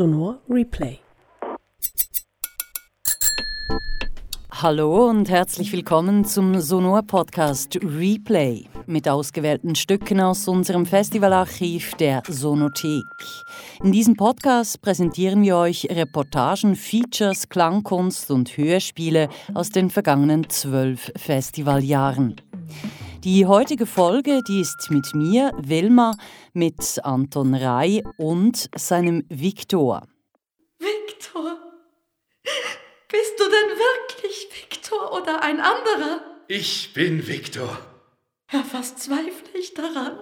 Sonor Replay. Hallo und herzlich willkommen zum Sonor Podcast Replay mit ausgewählten Stücken aus unserem Festivalarchiv der Sonothek. In diesem Podcast präsentieren wir euch Reportagen, Features, Klangkunst und Hörspiele aus den vergangenen zwölf Festivaljahren. Die heutige Folge, die ist mit mir, Wilma, mit Anton Rai und seinem Viktor. Viktor? Bist du denn wirklich Viktor oder ein anderer? Ich bin Viktor. Ja, was zweifle ich daran?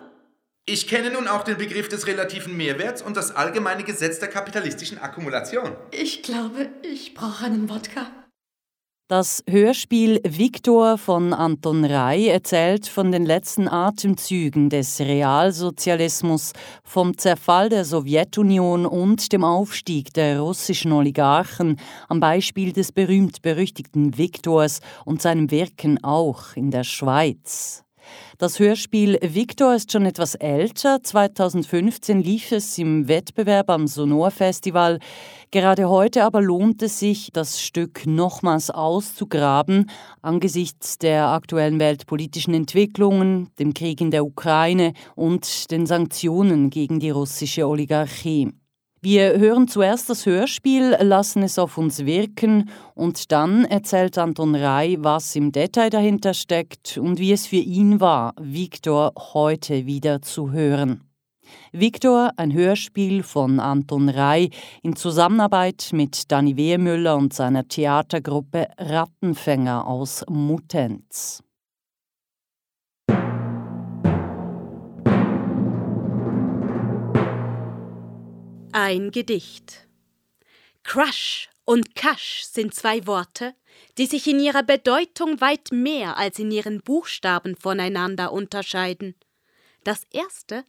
Ich kenne nun auch den Begriff des relativen Mehrwerts und das allgemeine Gesetz der kapitalistischen Akkumulation. Ich glaube, ich brauche einen Wodka. Das Hörspiel Viktor von Anton Rai erzählt von den letzten Atemzügen des Realsozialismus, vom Zerfall der Sowjetunion und dem Aufstieg der russischen Oligarchen am Beispiel des berühmt-berüchtigten Viktors und seinem Wirken auch in der Schweiz. Das Hörspiel Victor ist schon etwas älter. 2015 lief es im Wettbewerb am Sonor Festival. Gerade heute aber lohnt es sich, das Stück nochmals auszugraben angesichts der aktuellen weltpolitischen Entwicklungen, dem Krieg in der Ukraine und den Sanktionen gegen die russische Oligarchie. Wir hören zuerst das Hörspiel, lassen es auf uns wirken und dann erzählt Anton Rai, was im Detail dahinter steckt und wie es für ihn war, Viktor heute wieder zu hören. Viktor, ein Hörspiel von Anton Rai in Zusammenarbeit mit Danny Wehmüller und seiner Theatergruppe Rattenfänger aus Muttenz. Ein Gedicht. Crush und Kasch sind zwei Worte, die sich in ihrer Bedeutung weit mehr als in ihren Buchstaben voneinander unterscheiden. Das erste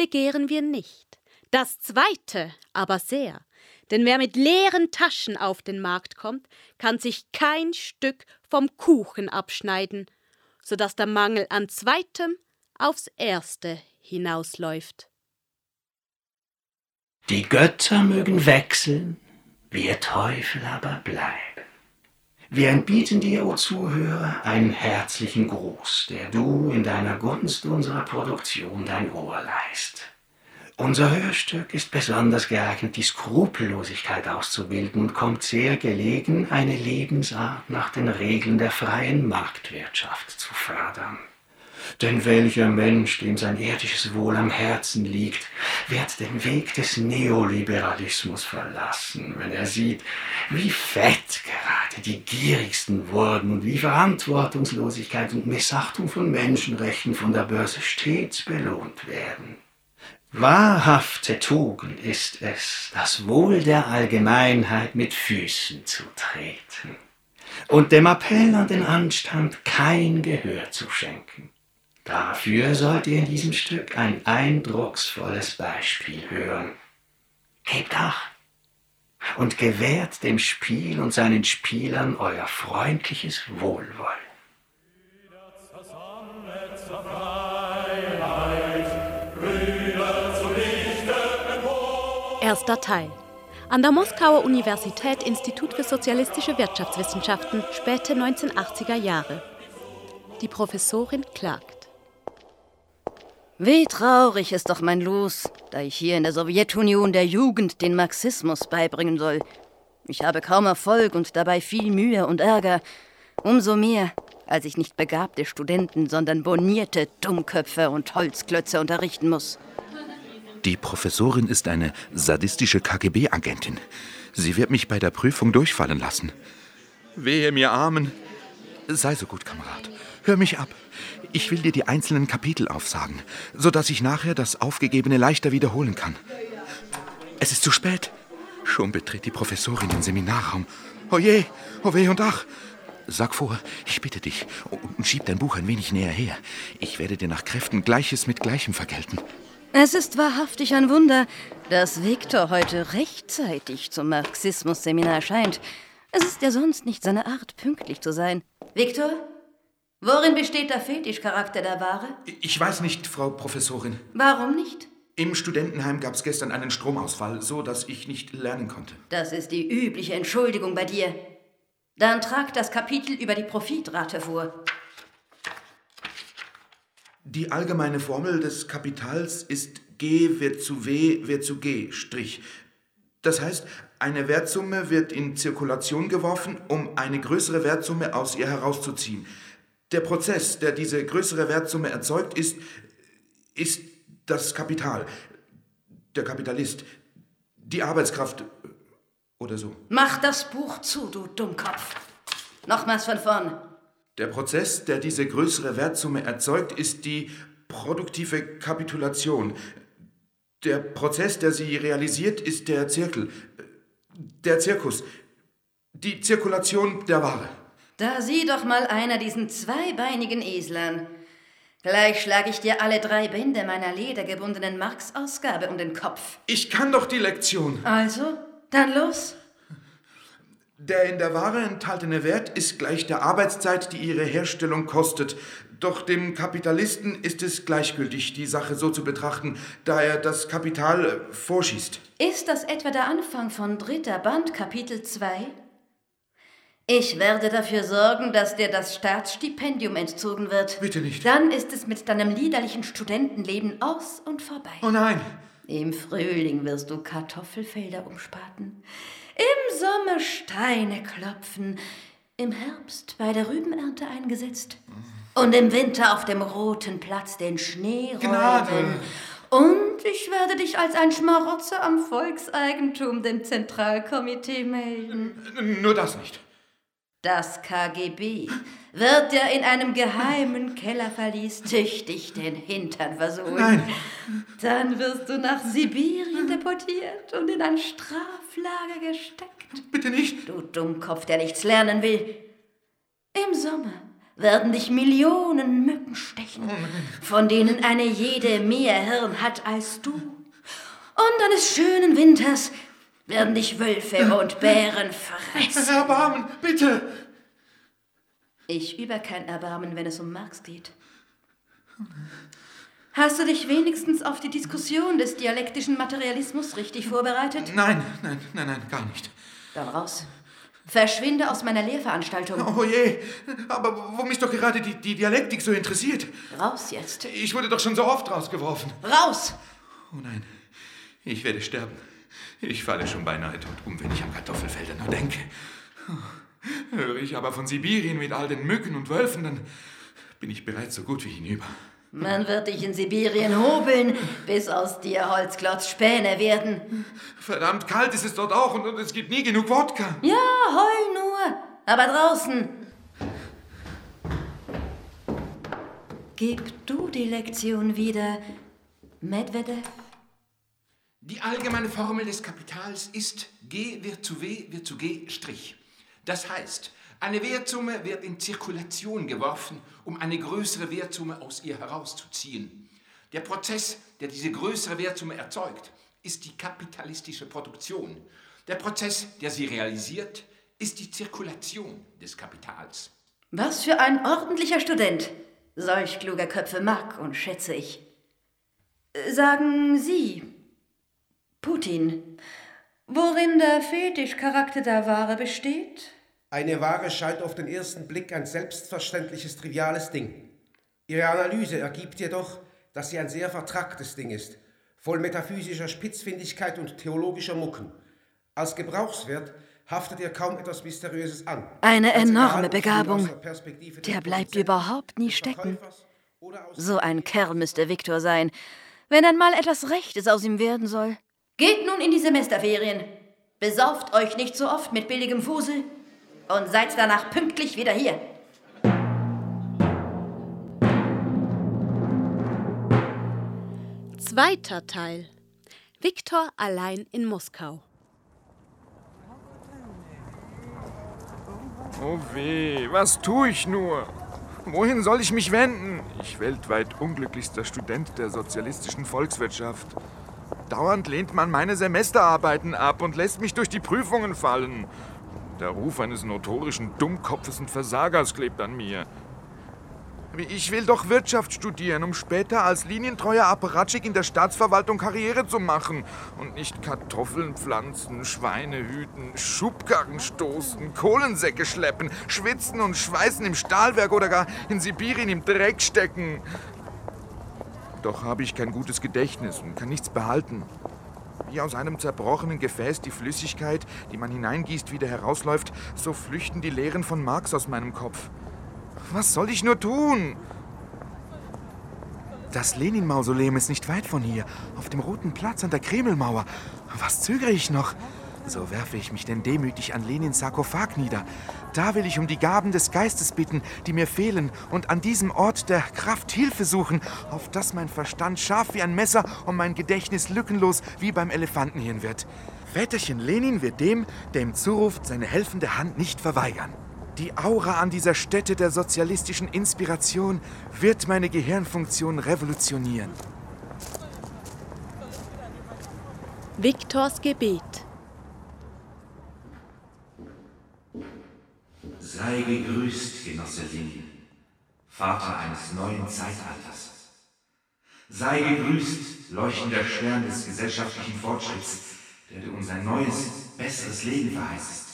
begehren wir nicht, das zweite aber sehr, denn wer mit leeren Taschen auf den Markt kommt, kann sich kein Stück vom Kuchen abschneiden, so dass der Mangel an zweitem aufs erste hinausläuft. Die Götter mögen wechseln, wir Teufel aber bleiben. Wir entbieten dir, o Zuhörer, einen herzlichen Gruß, der du in deiner Gunst unserer Produktion dein Ohr leist. Unser Hörstück ist besonders geeignet, die Skrupellosigkeit auszubilden und kommt sehr gelegen, eine Lebensart nach den Regeln der freien Marktwirtschaft zu fördern. Denn welcher Mensch, dem sein irdisches Wohl am Herzen liegt, wird den Weg des Neoliberalismus verlassen, wenn er sieht, wie fett gerade die Gierigsten wurden und wie Verantwortungslosigkeit und Missachtung von Menschenrechten von der Börse stets belohnt werden. Wahrhafte Tugend ist es, das Wohl der Allgemeinheit mit Füßen zu treten und dem Appell an den Anstand kein Gehör zu schenken. Dafür sollt ihr in diesem Stück ein eindrucksvolles Beispiel hören. Gebt acht und gewährt dem Spiel und seinen Spielern euer freundliches Wohlwollen. Erster Teil. An der Moskauer Universität Institut für Sozialistische Wirtschaftswissenschaften, späte 1980er Jahre. Die Professorin klagt. Wie traurig ist doch mein Los, da ich hier in der Sowjetunion der Jugend den Marxismus beibringen soll. Ich habe kaum Erfolg und dabei viel Mühe und Ärger. Umso mehr, als ich nicht begabte Studenten, sondern bonierte Dummköpfe und Holzklötze unterrichten muss. Die Professorin ist eine sadistische KGB-Agentin. Sie wird mich bei der Prüfung durchfallen lassen. Wehe mir Armen. Sei so gut, Kamerad. Hör mich ab. Ich will dir die einzelnen Kapitel aufsagen, sodass ich nachher das Aufgegebene leichter wiederholen kann. Es ist zu spät. Schon betritt die Professorin den Seminarraum. Oje, oh weh und ach. Sag vor, ich bitte dich, und schieb dein Buch ein wenig näher her. Ich werde dir nach Kräften Gleiches mit Gleichem vergelten. Es ist wahrhaftig ein Wunder, dass Viktor heute rechtzeitig zum Marxismus-Seminar erscheint. Es ist ja sonst nicht seine Art, pünktlich zu sein. Viktor? Worin besteht der Fetischcharakter der Ware? Ich weiß nicht, Frau Professorin. Warum nicht? Im Studentenheim gab es gestern einen Stromausfall, so dass ich nicht lernen konnte. Das ist die übliche Entschuldigung bei dir. Dann trag das Kapitel über die Profitrate vor. Die allgemeine Formel des Kapitals ist G wird zu W wird zu G Strich. Das heißt, eine Wertsumme wird in Zirkulation geworfen, um eine größere Wertsumme aus ihr herauszuziehen. Der Prozess, der diese größere Wertsumme erzeugt, ist, ist das Kapital. Der Kapitalist. Die Arbeitskraft. Oder so. Mach das Buch zu, du Dummkopf. Nochmals von vorn. Der Prozess, der diese größere Wertsumme erzeugt, ist die produktive Kapitulation. Der Prozess, der sie realisiert, ist der Zirkel. Der Zirkus. Die Zirkulation der Ware. Da sieh doch mal einer diesen zweibeinigen Eslern. Gleich schlage ich dir alle drei Bände meiner ledergebundenen Marx-Ausgabe um den Kopf. Ich kann doch die Lektion. Also, dann los. Der in der Ware enthaltene Wert ist gleich der Arbeitszeit, die ihre Herstellung kostet. Doch dem Kapitalisten ist es gleichgültig, die Sache so zu betrachten, da er das Kapital äh, vorschießt. Ist das etwa der Anfang von dritter Band, Kapitel 2? Ich werde dafür sorgen, dass dir das Staatsstipendium entzogen wird. Bitte nicht. Dann ist es mit deinem liederlichen Studentenleben aus und vorbei. Oh nein. Im Frühling wirst du Kartoffelfelder umspaten, im Sommer Steine klopfen, im Herbst bei der Rübenernte eingesetzt und im Winter auf dem roten Platz den Schnee räumen. Gnade. Und ich werde dich als ein Schmarotzer am Volkseigentum dem Zentralkomitee melden. Nur das nicht. Das KGB wird dir in einem geheimen Kellerverlies tüchtig den Hintern versohlen. Nein. Dann wirst du nach Sibirien deportiert und in ein Straflager gesteckt. Bitte nicht. Du Dummkopf, der nichts lernen will. Im Sommer werden dich Millionen Mücken stechen, von denen eine jede mehr Hirn hat als du. Und eines schönen Winters werden dich Wölfe und Bären fressen. Erbarmen, bitte. Ich übe kein Erbarmen, wenn es um Marx geht. Hast du dich wenigstens auf die Diskussion des dialektischen Materialismus richtig vorbereitet? Nein, nein, nein, nein, gar nicht. Dann raus. Verschwinde aus meiner Lehrveranstaltung. Oh je, aber wo mich doch gerade die, die Dialektik so interessiert. Raus jetzt. Ich wurde doch schon so oft rausgeworfen. Raus! Oh nein, ich werde sterben. Ich falle schon beinahe tot um, wenn ich an Kartoffelfelder nur denke. Höre ich aber von Sibirien mit all den Mücken und Wölfen, dann bin ich bereits so gut wie hinüber. Man wird dich in Sibirien hobeln, bis aus dir Holzklotz Späne werden. Verdammt kalt ist es dort auch und, und es gibt nie genug Wodka. Ja, heul nur, aber draußen. Gib du die Lektion wieder, Medvedev. Die allgemeine Formel des Kapitals ist G wird zu W wird zu G Strich. Das heißt, eine Wertsumme wird in Zirkulation geworfen, um eine größere Wertsumme aus ihr herauszuziehen. Der Prozess, der diese größere Wertsumme erzeugt, ist die kapitalistische Produktion. Der Prozess, der sie realisiert, ist die Zirkulation des Kapitals. Was für ein ordentlicher Student. Solch kluger Köpfe mag und schätze ich. Sagen Sie, Putin, worin der Fetischcharakter der Ware besteht? Eine Ware scheint auf den ersten Blick ein selbstverständliches, triviales Ding. Ihre Analyse ergibt jedoch, dass sie ein sehr vertracktes Ding ist, voll metaphysischer Spitzfindigkeit und theologischer Mucken. Als Gebrauchswert haftet ihr kaum etwas Mysteriöses an. Eine Als enorme Begabung. der bleibt überhaupt nie stecken. So ein Kerl müsste Viktor sein, wenn dann mal etwas Rechtes aus ihm werden soll. Geht nun in die Semesterferien. Besauft euch nicht so oft mit billigem Fusel und seid danach pünktlich wieder hier. Zweiter Teil. Viktor allein in Moskau. Oh weh, was tue ich nur? Wohin soll ich mich wenden? Ich weltweit unglücklichster Student der sozialistischen Volkswirtschaft. Dauernd lehnt man meine Semesterarbeiten ab und lässt mich durch die Prüfungen fallen. Der Ruf eines notorischen Dummkopfes und Versagers klebt an mir. Ich will doch Wirtschaft studieren, um später als linientreuer Apparatschik in der Staatsverwaltung Karriere zu machen. Und nicht Kartoffeln pflanzen, Schweine hüten, Schubkarren stoßen, Kohlensäcke schleppen, schwitzen und schweißen im Stahlwerk oder gar in Sibirien im Dreck stecken. Doch habe ich kein gutes Gedächtnis und kann nichts behalten. Wie aus einem zerbrochenen Gefäß die Flüssigkeit, die man hineingießt, wieder herausläuft, so flüchten die Lehren von Marx aus meinem Kopf. Was soll ich nur tun? Das Lenin-Mausoleum ist nicht weit von hier, auf dem Roten Platz an der Kremlmauer. Was zögere ich noch? So werfe ich mich denn demütig an Lenins Sarkophag nieder. Da will ich um die Gaben des Geistes bitten, die mir fehlen, und an diesem Ort der Kraft Hilfe suchen, auf dass mein Verstand scharf wie ein Messer und mein Gedächtnis lückenlos wie beim Elefantenhirn wird. Väterchen Lenin wird dem, der ihm zuruft, seine helfende Hand nicht verweigern. Die Aura an dieser Stätte der sozialistischen Inspiration wird meine Gehirnfunktion revolutionieren. Viktors Gebet Sei gegrüßt, Genosse Lenin, Vater eines neuen Zeitalters. Sei gegrüßt, leuchtender Stern des gesellschaftlichen Fortschritts, der du uns ein neues, besseres Leben verheißest.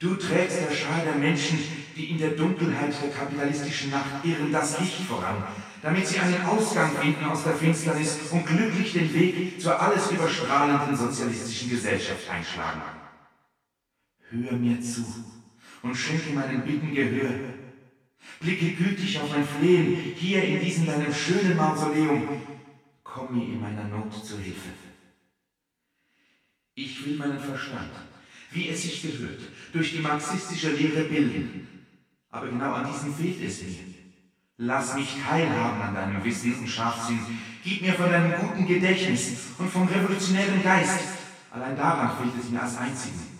Du trägst der Schar der Menschen, die in der Dunkelheit der kapitalistischen Nacht irren, das Licht voran, damit sie einen Ausgang finden aus der Finsternis und glücklich den Weg zur alles überstrahlenden sozialistischen Gesellschaft einschlagen. Hör mir zu und schenke meinen Bitten Gehör. Blicke gütig auf mein Flehen hier in diesem deinem schönen Mausoleum. Komm mir in meiner Not zu Hilfe. Ich will meinen Verstand wie es sich gehört, durch die marxistische Lehre bilden. Aber genau an diesem fehlt es mir. Lass mich teilhaben an deinem Wissen und Scharfsinn. Gib mir von deinem guten Gedächtnis und vom revolutionären Geist. Allein daran fehlt es mir als Einzigen.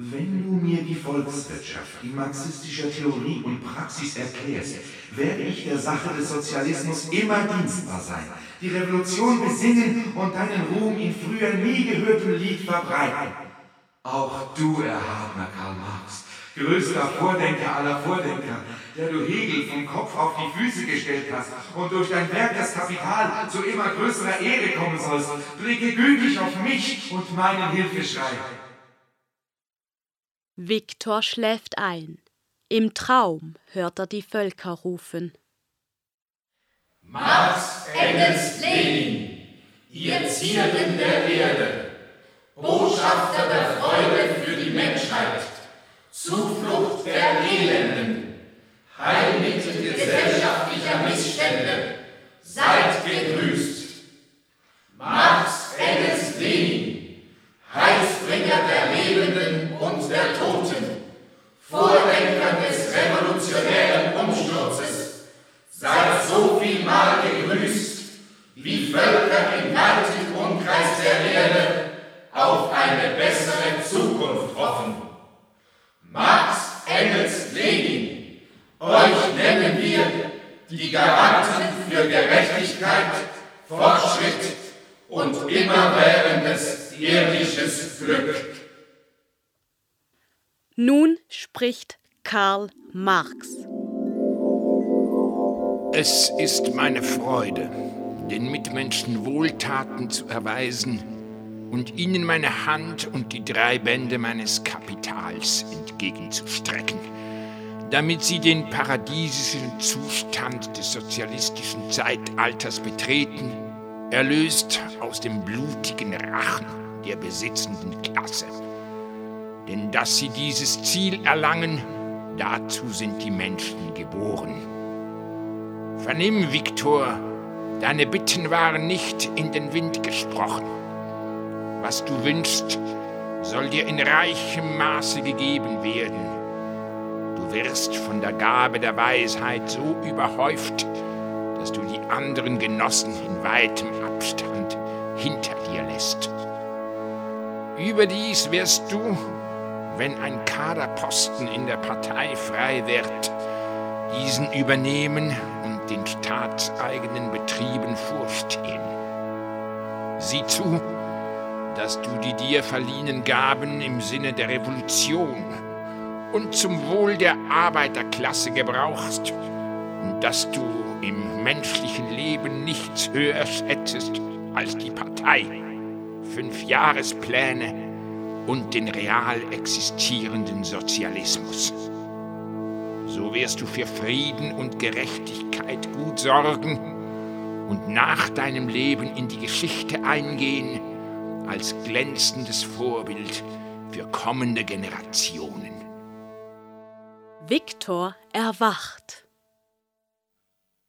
Wenn du mir die Volkswirtschaft in marxistischer Theorie und Praxis erklärst, werde ich der Sache des Sozialismus immer dienstbar sein, die Revolution besingen und deinen Ruhm in früher nie gehörtem Lied verbreiten. Auch du, erhabener Karl Marx, größter Vordenker aller Vordenker, der du Hegel vom Kopf auf die Füße gestellt hast und durch dein Werk das Kapital zu immer größerer Ehre kommen sollst, blicke gütig auf mich und meinen Hilfeschrei. Viktor schläft ein. Im Traum hört er die Völker rufen. Marx, Engels, Lenin, ihr Zierden der Erde, Botschafter der Freude für die Menschheit, Zuflucht der Elenden, Heilmittel gesellschaftlicher Missstände, seid gegrüßt. Marx, Engels, Lenin, Heilsbringer der und der Toten, Vordenker des revolutionären Umsturzes, seid so viel Mal gegrüßt, wie Völker im weiten Umkreis der Erde auf eine bessere Zukunft hoffen. Marx, Engels, Lenin, euch nennen wir die Garanten für Gerechtigkeit, Fortschritt und immerwährendes irdisches Glück. Nun spricht Karl Marx. Es ist meine Freude, den Mitmenschen Wohltaten zu erweisen, und ihnen meine Hand und die drei Bände meines Kapitals entgegenzustrecken, damit sie den paradiesischen Zustand des sozialistischen Zeitalters betreten, erlöst aus dem blutigen Rachen der besitzenden Klasse. Denn dass sie dieses Ziel erlangen, dazu sind die Menschen geboren. Vernimm, Viktor, deine Bitten waren nicht in den Wind gesprochen. Was du wünschst, soll dir in reichem Maße gegeben werden. Du wirst von der Gabe der Weisheit so überhäuft, dass du die anderen Genossen in weitem Abstand hinter dir lässt. Überdies wirst du, wenn ein Kaderposten in der Partei frei wird, diesen übernehmen und den staatseigenen Betrieben vorstehen. Sieh zu, dass du die dir verliehenen Gaben im Sinne der Revolution und zum Wohl der Arbeiterklasse gebrauchst dass du im menschlichen Leben nichts Höheres hättest als die Partei, Fünfjahrespläne und den real existierenden Sozialismus. So wirst du für Frieden und Gerechtigkeit gut sorgen und nach deinem Leben in die Geschichte eingehen als glänzendes Vorbild für kommende Generationen. Viktor erwacht.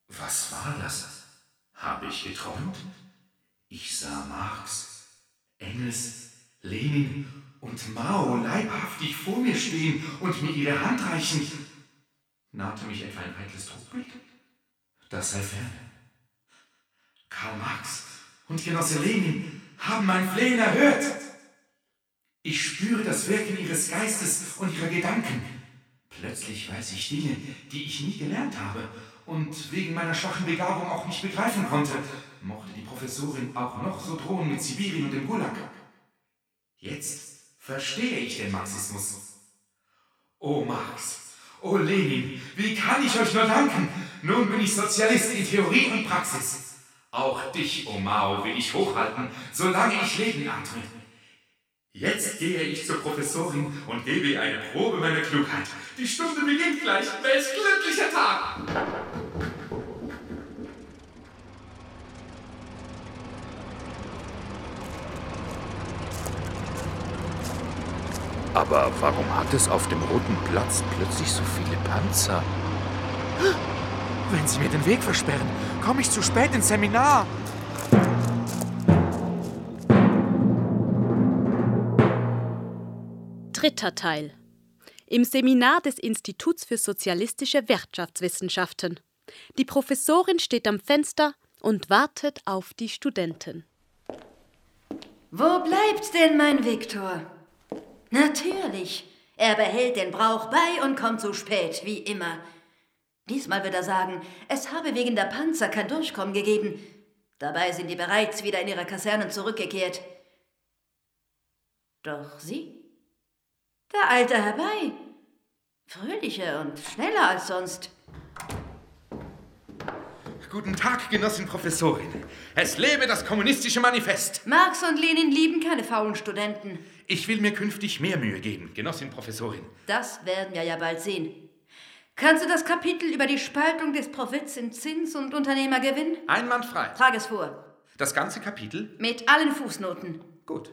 Was war das? Habe ich geträumt? Ich sah Marx, Engels, Lenin und Mao leibhaftig vor mir stehen und mir ihre Hand reichen. Nahte mich etwa ein heikles Trugbild? Das sei fern. Karl Marx und Genosse Lenin haben mein Flehen erhört. Ich spüre das Wirken ihres Geistes und ihrer Gedanken. Plötzlich weiß ich Dinge, die ich nie gelernt habe und wegen meiner schwachen Begabung auch nicht begreifen konnte, mochte die Professorin auch noch so drohen mit Sibirien und dem Gulag. Jetzt verstehe ich den Marxismus. O Marx, o Lenin, wie kann ich euch nur danken? Nun bin ich Sozialist in Theorie und Praxis. Auch dich, O Mao, will ich hochhalten, solange ich Leben atme. Jetzt gehe ich zur Professorin und gebe ihr eine Probe meiner Klugheit. Die Stunde beginnt gleich. Welch glücklicher Tag! Aber warum hat es auf dem Roten Platz plötzlich so viele Panzer? Wenn Sie mir den Weg versperren, komme ich zu spät ins Seminar. Dritter Teil. Im Seminar des Instituts für sozialistische Wirtschaftswissenschaften. Die Professorin steht am Fenster und wartet auf die Studenten. Wo bleibt denn mein Viktor? Natürlich. Er behält den Brauch bei und kommt zu spät, wie immer. Diesmal wird er sagen, es habe wegen der Panzer kein Durchkommen gegeben. Dabei sind die bereits wieder in ihre Kasernen zurückgekehrt. Doch sie? Der Alte herbei. Fröhlicher und schneller als sonst. Guten Tag, Genossin Professorin. Es lebe das kommunistische Manifest. Marx und Lenin lieben keine faulen Studenten. Ich will mir künftig mehr Mühe geben, Genossin Professorin. Das werden wir ja bald sehen. Kannst du das Kapitel über die Spaltung des Profits in Zins und Unternehmergewinn? Einwandfrei. Trag es vor. Das ganze Kapitel? Mit allen Fußnoten. Gut.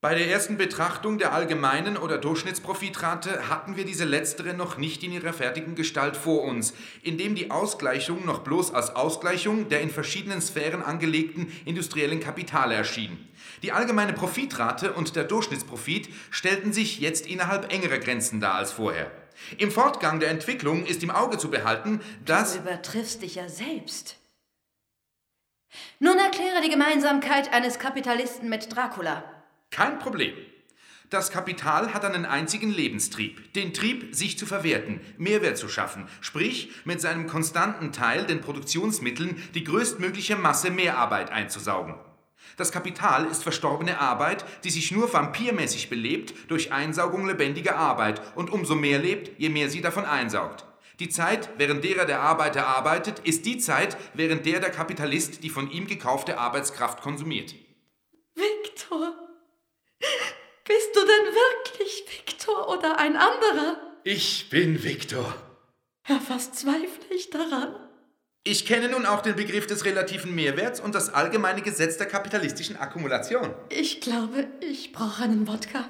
Bei der ersten Betrachtung der allgemeinen oder Durchschnittsprofitrate hatten wir diese letztere noch nicht in ihrer fertigen Gestalt vor uns, indem die Ausgleichung noch bloß als Ausgleichung der in verschiedenen Sphären angelegten industriellen Kapitale erschien. Die allgemeine Profitrate und der Durchschnittsprofit stellten sich jetzt innerhalb engerer Grenzen dar als vorher. Im Fortgang der Entwicklung ist im Auge zu behalten, dass... Du übertriffst dich ja selbst. Nun erkläre die Gemeinsamkeit eines Kapitalisten mit Dracula. Kein Problem. Das Kapital hat einen einzigen Lebenstrieb, den Trieb, sich zu verwerten, Mehrwert zu schaffen, sprich mit seinem konstanten Teil, den Produktionsmitteln, die größtmögliche Masse Mehrarbeit einzusaugen. Das Kapital ist verstorbene Arbeit, die sich nur vampirmäßig belebt durch Einsaugung lebendiger Arbeit und umso mehr lebt, je mehr sie davon einsaugt. Die Zeit, während derer der Arbeiter arbeitet, ist die Zeit, während der der Kapitalist die von ihm gekaufte Arbeitskraft konsumiert. Viktor, bist du denn wirklich Viktor oder ein anderer? Ich bin Viktor. Ja, fast zweifle ich daran. Ich kenne nun auch den Begriff des relativen Mehrwerts und das allgemeine Gesetz der kapitalistischen Akkumulation. Ich glaube, ich brauche einen Wodka.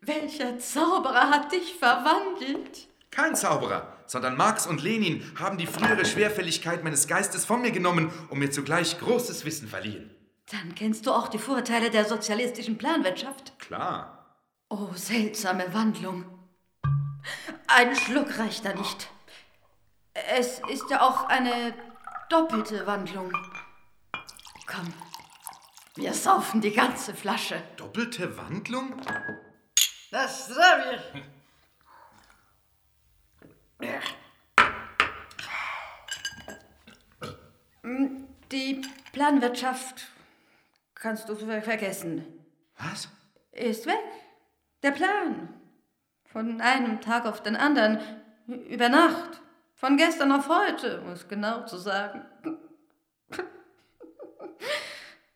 Welcher Zauberer hat dich verwandelt? Kein Zauberer, sondern Marx und Lenin haben die frühere Schwerfälligkeit meines Geistes von mir genommen und mir zugleich großes Wissen verliehen. Dann kennst du auch die Vorteile der sozialistischen Planwirtschaft. Klar. Oh, seltsame Wandlung. Ein Schluck reicht da nicht. Es ist ja auch eine doppelte Wandlung. Komm, wir saufen die ganze Flasche. Doppelte Wandlung? Das Zdravie. Die Planwirtschaft kannst du ver- vergessen. Was? Ist weg. Der Plan. Von einem Tag auf den anderen, über Nacht, von gestern auf heute, um es genau zu sagen.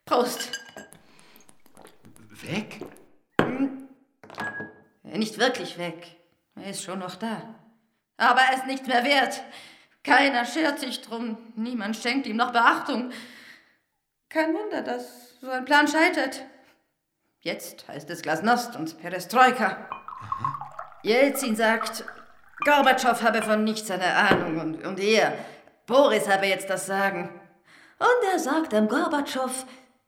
Prost. Weg? Hm. Nicht wirklich weg. Er ist schon noch da. Aber er ist nichts mehr wert. Keiner schert sich drum. Niemand schenkt ihm noch Beachtung. Kein Wunder, dass so ein Plan scheitert. Jetzt heißt es Glasnost und Perestroika. Jelzin sagt, Gorbatschow habe von nichts eine Ahnung und, und er, Boris habe jetzt das Sagen. Und er sagt dem Gorbatschow,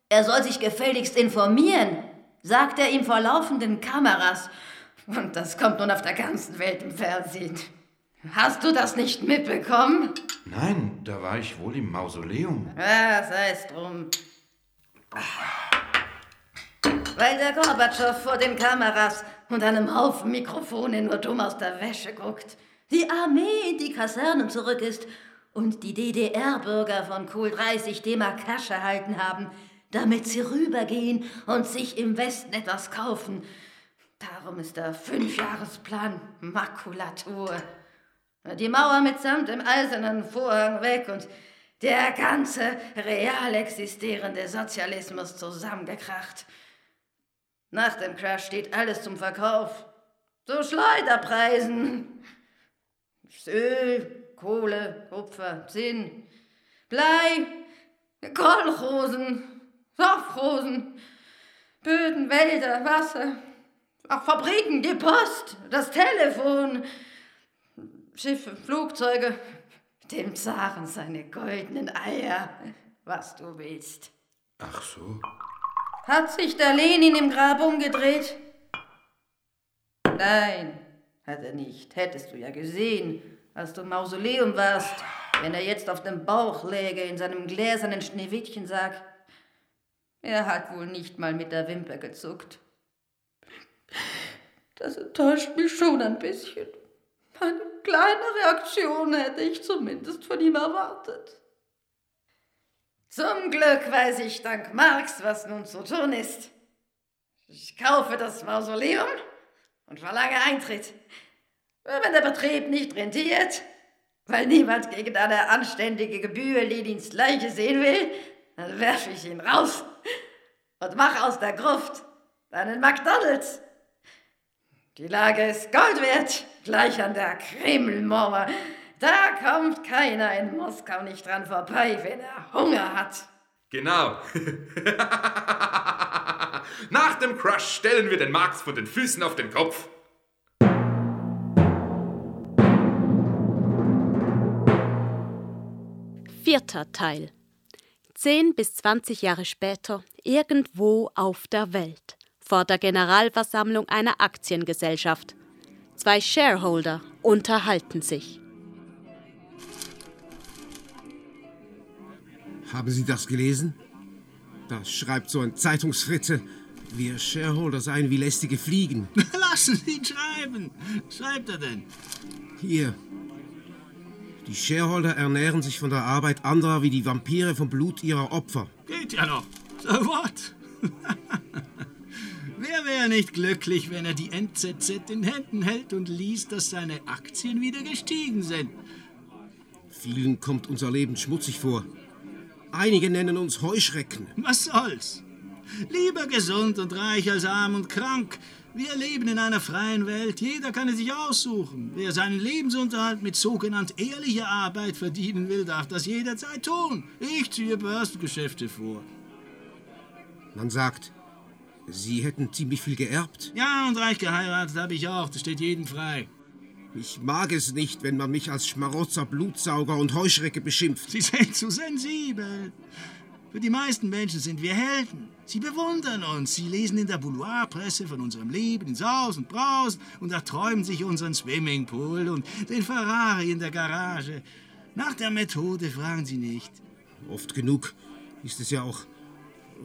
er soll sich gefälligst informieren, sagt er ihm vor laufenden Kameras. Und das kommt nun auf der ganzen Welt im Fernsehen. Hast du das nicht mitbekommen? Nein, da war ich wohl im Mausoleum. Ja, sei es drum. Weil der Gorbatschow vor den Kameras und einem Haufen Mikrofone nur dumm aus der Wäsche guckt, die Armee in die Kasernen zurück ist und die DDR-Bürger von Kohl 30 D-Mark Cash erhalten haben, damit sie rübergehen und sich im Westen etwas kaufen. Darum ist der Fünfjahresplan Makulatur. Die Mauer mitsamt dem eisernen Vorhang weg und der ganze real existierende Sozialismus zusammengekracht. Nach dem Crash steht alles zum Verkauf. Zu Schleuderpreisen. Öl, Kohle, Kupfer, Zinn, Blei, Kolchrosen, Soffrosen, Böden, Wälder, Wasser, auch Fabriken, die Post, das Telefon, Schiffe, Flugzeuge, dem Zaren seine goldenen Eier, was du willst. Ach so. Hat sich der Lenin im Grab umgedreht? Nein, hat er nicht. Hättest du ja gesehen, als du im Mausoleum warst, wenn er jetzt auf dem Bauch läge in seinem gläsernen Schneewittchensarg. Er hat wohl nicht mal mit der Wimper gezuckt. Das enttäuscht mich schon ein bisschen. Eine kleine Reaktion hätte ich zumindest von ihm erwartet. Zum Glück weiß ich dank Marx, was nun zu tun ist. Ich kaufe das Mausoleum und verlange Eintritt. Wenn der Betrieb nicht rentiert, weil niemand gegen eine anständige Gebühr Lenins Leiche sehen will, dann werfe ich ihn raus und mache aus der Gruft einen McDonalds. Die Lage ist Gold wert, gleich an der Kremlmauer. Da kommt keiner in Moskau nicht dran vorbei, wenn er Hunger hat. Genau. Nach dem Crush stellen wir den Marx von den Füßen auf den Kopf. Vierter Teil. Zehn bis zwanzig Jahre später, irgendwo auf der Welt vor der Generalversammlung einer Aktiengesellschaft. Zwei Shareholder unterhalten sich. Haben Sie das gelesen? Da schreibt so ein Zeitungsfritze, wir Shareholder seien wie lästige Fliegen. Lassen Sie ihn schreiben. Schreibt er denn? Hier. Die Shareholder ernähren sich von der Arbeit anderer wie die Vampire vom Blut ihrer Opfer. Geht ja noch. So what? Wer wäre nicht glücklich, wenn er die NZZ in Händen hält und liest, dass seine Aktien wieder gestiegen sind? Vielen kommt unser Leben schmutzig vor. Einige nennen uns Heuschrecken. Was soll's? Lieber gesund und reich als arm und krank. Wir leben in einer freien Welt. Jeder kann es sich aussuchen. Wer seinen Lebensunterhalt mit sogenannt ehrlicher Arbeit verdienen will, darf das jederzeit tun. Ich ziehe Börsengeschäfte vor. Man sagt, Sie hätten ziemlich viel geerbt. Ja, und reich geheiratet habe ich auch. Das steht jedem frei. Ich mag es nicht, wenn man mich als Schmarotzer, Blutsauger und Heuschrecke beschimpft. Sie sind zu sensibel. Für die meisten Menschen sind wir Helden. Sie bewundern uns. Sie lesen in der Boulevardpresse von unserem Leben in Saus und Braus und erträumen sich unseren Swimmingpool und den Ferrari in der Garage. Nach der Methode fragen sie nicht. Oft genug ist es ja auch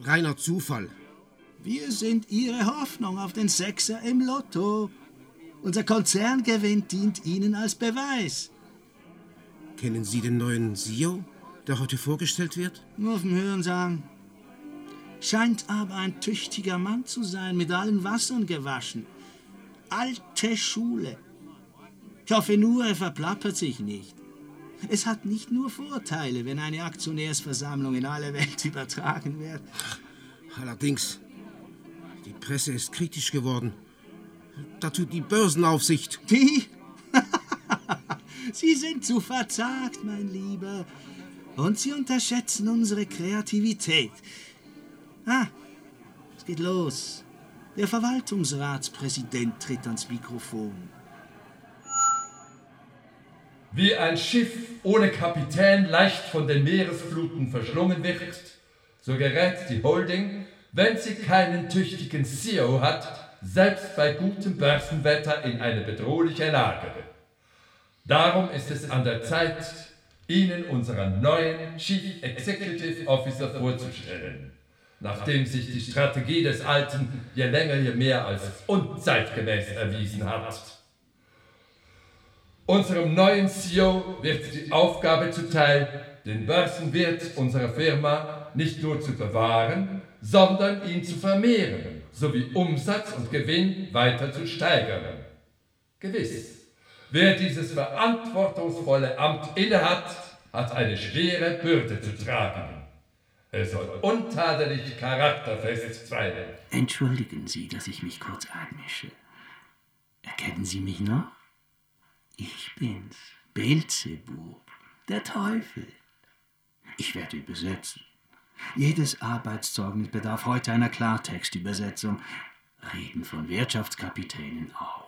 reiner Zufall. Wir sind Ihre Hoffnung auf den Sechser im Lotto. Unser Konzerngewinn dient Ihnen als Beweis. Kennen Sie den neuen CEO, der heute vorgestellt wird? Nur vom Hören sagen. Scheint aber ein tüchtiger Mann zu sein, mit allen Wassern gewaschen. Alte Schule. Ich hoffe nur, er verplappert sich nicht. Es hat nicht nur Vorteile, wenn eine Aktionärsversammlung in alle Welt übertragen wird. Allerdings, die Presse ist kritisch geworden. Dazu die Börsenaufsicht. Die? Sie sind zu verzagt, mein Lieber. Und Sie unterschätzen unsere Kreativität. Ah, es geht los. Der Verwaltungsratspräsident tritt ans Mikrofon. Wie ein Schiff ohne Kapitän leicht von den Meeresfluten verschlungen wird, so gerät die Holding, wenn sie keinen tüchtigen CEO hat, selbst bei gutem Börsenwetter in eine bedrohliche Lage. Darum ist es an der Zeit, Ihnen unseren neuen Chief Executive Officer vorzustellen, nachdem sich die Strategie des Alten je länger je mehr als unzeitgemäß erwiesen hat. Unserem neuen CEO wird die Aufgabe zuteil, den Börsenwert unserer Firma nicht nur zu bewahren, sondern ihn zu vermehren sowie Umsatz und Gewinn weiter zu steigern. Gewiss, wer dieses verantwortungsvolle Amt innehat, hat eine schwere Bürde zu tragen. Er soll untadelig charakterfest sein. Entschuldigen Sie, dass ich mich kurz einmische. Erkennen Sie mich noch? Ich bin's, Beelzebub, der Teufel. Ich werde übersetzen. Jedes Arbeitszeugnis bedarf heute einer Klartextübersetzung. Reden von Wirtschaftskapitänen auch.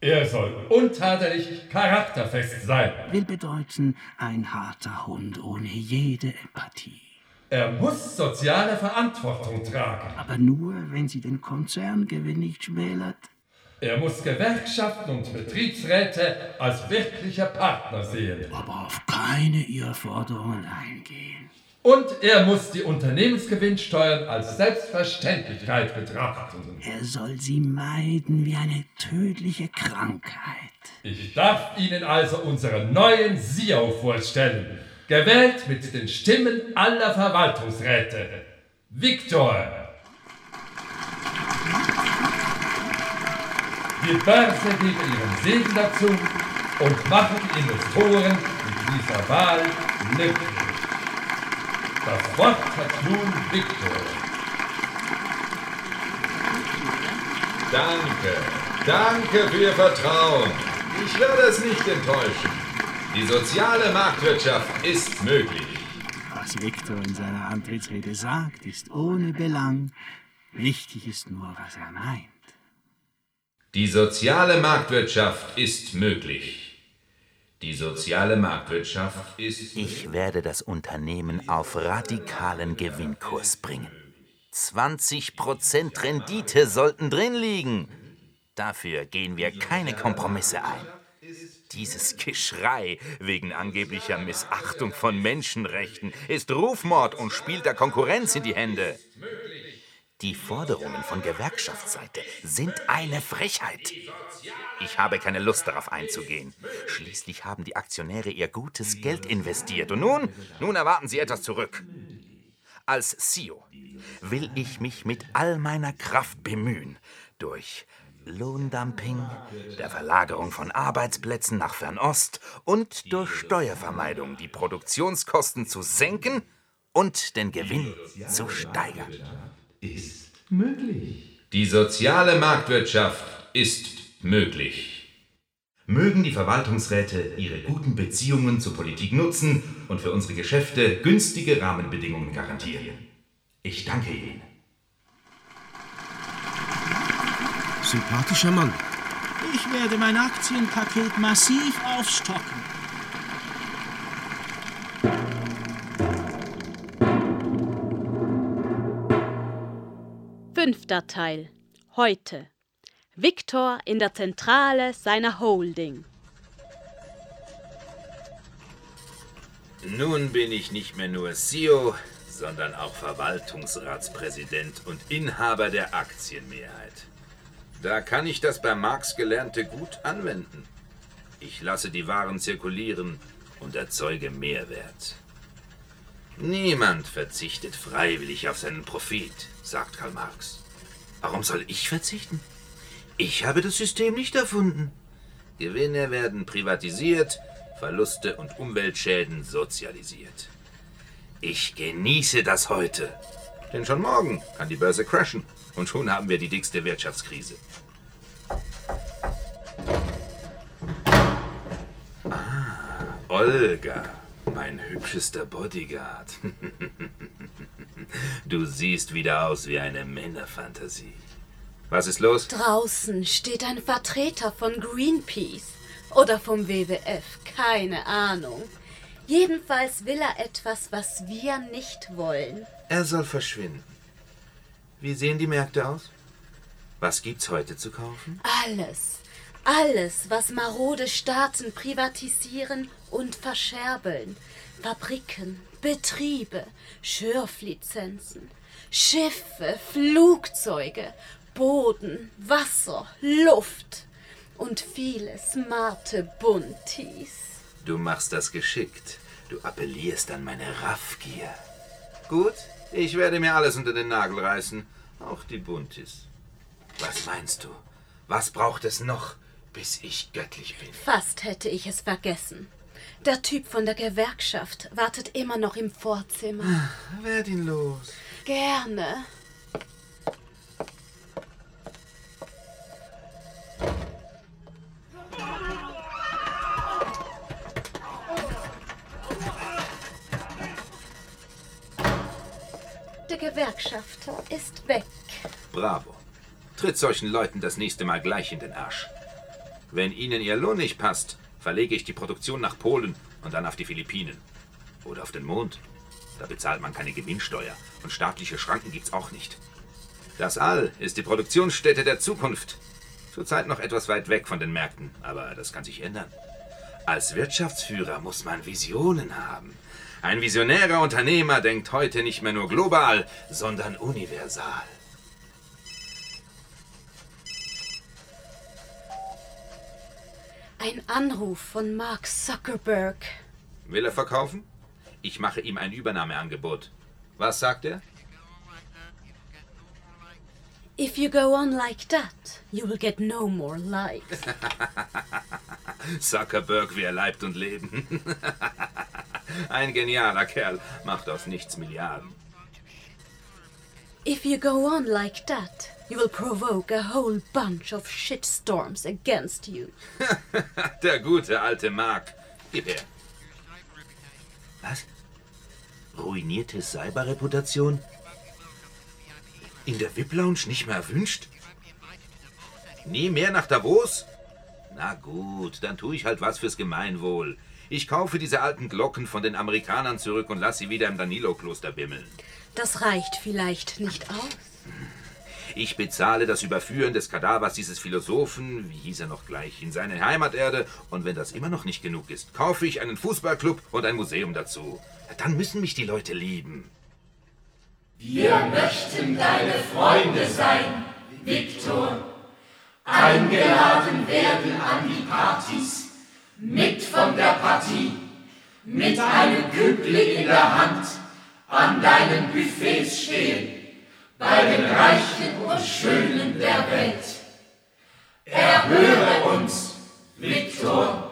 Er soll untadelig charakterfest sein. Will bedeuten, ein harter Hund ohne jede Empathie. Er muss soziale Verantwortung tragen. Aber nur, wenn sie den Konzerngewinn nicht schmälert. Er muss Gewerkschaften und Betriebsräte als wirkliche Partner sehen. Aber auf keine ihrer Forderungen eingehen. Und er muss die Unternehmensgewinnsteuern als Selbstverständlichkeit betrachten. Er soll sie meiden wie eine tödliche Krankheit. Ich darf Ihnen also unseren neuen CEO vorstellen, gewählt mit den Stimmen aller Verwaltungsräte. Viktor. Die Börse gibt ihren Segen dazu und macht die Investoren mit dieser Wahl glücklich. Das Wort hat nun Viktor. Danke, danke für Ihr Vertrauen. Ich werde es nicht enttäuschen. Die soziale Marktwirtschaft ist möglich. Was Viktor in seiner Antrittsrede sagt, ist ohne Belang. Wichtig ist nur, was er meint. Die soziale Marktwirtschaft ist möglich. Die soziale Marktwirtschaft ist. Ich werde das Unternehmen auf radikalen Gewinnkurs bringen. 20% Rendite sollten drin liegen. Dafür gehen wir keine Kompromisse ein. Dieses Geschrei wegen angeblicher Missachtung von Menschenrechten ist Rufmord und spielt der Konkurrenz in die Hände. Die Forderungen von Gewerkschaftsseite sind eine Frechheit. Ich habe keine Lust darauf einzugehen. Schließlich haben die Aktionäre ihr gutes Geld investiert und nun, nun erwarten sie etwas zurück. Als CEO will ich mich mit all meiner Kraft bemühen, durch Lohndumping, der Verlagerung von Arbeitsplätzen nach Fernost und durch Steuervermeidung die Produktionskosten zu senken und den Gewinn zu steigern. Ist möglich. Die soziale Marktwirtschaft ist möglich. Mögen die Verwaltungsräte ihre guten Beziehungen zur Politik nutzen und für unsere Geschäfte günstige Rahmenbedingungen garantieren. Ich danke Ihnen. Sympathischer Mann. Ich werde mein Aktienpaket massiv aufstocken. Fünfter Teil. Heute. Viktor in der Zentrale seiner Holding. Nun bin ich nicht mehr nur CEO, sondern auch Verwaltungsratspräsident und Inhaber der Aktienmehrheit. Da kann ich das bei Marx Gelernte gut anwenden. Ich lasse die Waren zirkulieren und erzeuge Mehrwert. Niemand verzichtet freiwillig auf seinen Profit, sagt Karl Marx. Warum soll ich verzichten? Ich habe das System nicht erfunden. Gewinne werden privatisiert, Verluste und Umweltschäden sozialisiert. Ich genieße das heute. Denn schon morgen kann die Börse crashen und schon haben wir die dickste Wirtschaftskrise. Ah, Olga, mein hübschester Bodyguard. Du siehst wieder aus wie eine Männerfantasie. Was ist los? Draußen steht ein Vertreter von Greenpeace oder vom WWF, keine Ahnung. Jedenfalls will er etwas, was wir nicht wollen. Er soll verschwinden. Wie sehen die Märkte aus? Was gibt's heute zu kaufen? Alles, alles, was marode Staaten privatisieren und verscherbeln. Fabriken, Betriebe, Schürflizenzen, Schiffe, Flugzeuge, Boden, Wasser, Luft und viele smarte Bunties. Du machst das geschickt. Du appellierst an meine Raffgier. Gut, ich werde mir alles unter den Nagel reißen. Auch die Buntis. Was meinst du? Was braucht es noch, bis ich göttlich bin? Fast hätte ich es vergessen. Der Typ von der Gewerkschaft wartet immer noch im Vorzimmer. Werd ihn los. Gerne. Der Gewerkschafter ist weg. Bravo. Tritt solchen Leuten das nächste Mal gleich in den Arsch. Wenn ihnen ihr Lohn nicht passt, verlege ich die Produktion nach Polen und dann auf die Philippinen. Oder auf den Mond. Da bezahlt man keine Gewinnsteuer und staatliche Schranken gibt's auch nicht. Das All ist die Produktionsstätte der Zukunft. Zurzeit noch etwas weit weg von den Märkten, aber das kann sich ändern. Als Wirtschaftsführer muss man Visionen haben. Ein visionärer Unternehmer denkt heute nicht mehr nur global, sondern universal. Ein Anruf von Mark Zuckerberg. Will er verkaufen? Ich mache ihm ein Übernahmeangebot. Was sagt er? If you go on like that, you will get no more likes. Zuckerberg, wie er leibt und leben. Ein genialer Kerl, macht aus nichts Milliarden. If you go on like that, you will provoke a whole bunch of shitstorms against you. Der gute alte Mark. Gib her. Was? Ruinierte Cyberreputation? In der VIP-Lounge nicht mehr erwünscht? Nie mehr nach Davos? Na gut, dann tue ich halt was fürs Gemeinwohl. Ich kaufe diese alten Glocken von den Amerikanern zurück und lasse sie wieder im Danilo-Kloster bimmeln. Das reicht vielleicht nicht aus. Ich bezahle das Überführen des Kadavers dieses Philosophen, wie hieß er noch gleich, in seine Heimaterde. Und wenn das immer noch nicht genug ist, kaufe ich einen Fußballclub und ein Museum dazu. Dann müssen mich die Leute lieben. Wir möchten deine Freunde sein, Viktor. Eingeladen werden an die Partys, mit von der Partie, mit einem Kübli in der Hand, an deinen Buffets stehen, bei den Reichen und Schönen der Welt. Erhöre uns, Viktor.